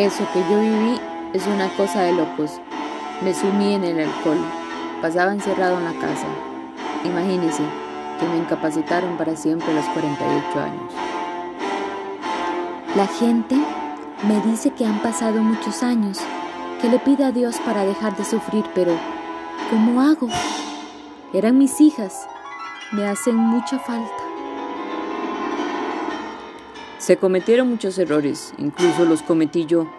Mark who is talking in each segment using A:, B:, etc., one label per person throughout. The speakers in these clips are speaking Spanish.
A: Eso que yo viví es una cosa de locos. Me sumí en el alcohol. Pasaba encerrado en la casa. Imagínese que me incapacitaron para siempre los 48 años.
B: La gente me dice que han pasado muchos años, que le pida a Dios para dejar de sufrir, pero ¿cómo hago? Eran mis hijas, me hacen mucha falta.
A: Se cometieron muchos errores, incluso los cometí yo,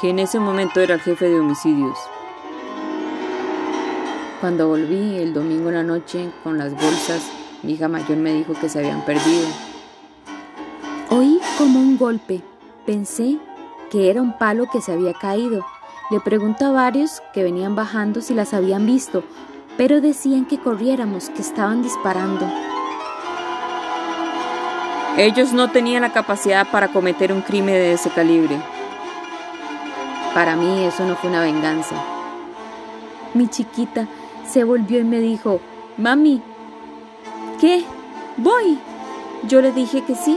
A: que en ese momento era el jefe de homicidios. Cuando volví el domingo en la noche con las bolsas, mi hija mayor me dijo que se habían perdido.
B: Oí como un golpe. Pensé que era un palo que se había caído. Le pregunto a varios que venían bajando si las habían visto, pero decían que corriéramos, que estaban disparando.
A: Ellos no tenían la capacidad para cometer un crimen de ese calibre. Para mí eso no fue una venganza.
B: Mi chiquita se volvió y me dijo, Mami, ¿qué? ¿Voy? Yo le dije que sí.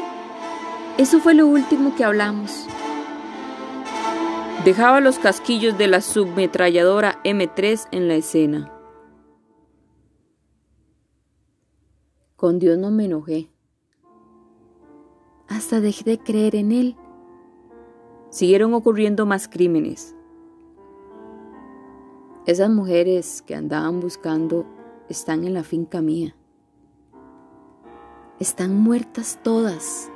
B: Eso fue lo último que hablamos.
A: Dejaba los casquillos de la submetralladora M3 en la escena. Con Dios no me enojé
B: hasta dejé de creer en él.
A: Siguieron ocurriendo más crímenes. Esas mujeres que andaban buscando están en la finca mía.
B: Están muertas todas.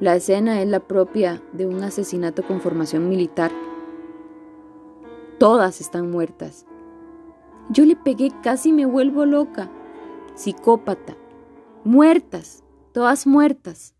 A: La escena es la propia de un asesinato con formación militar. Todas están muertas.
B: Yo le pegué, casi me vuelvo loca. Psicópata. Muertas todas muertas.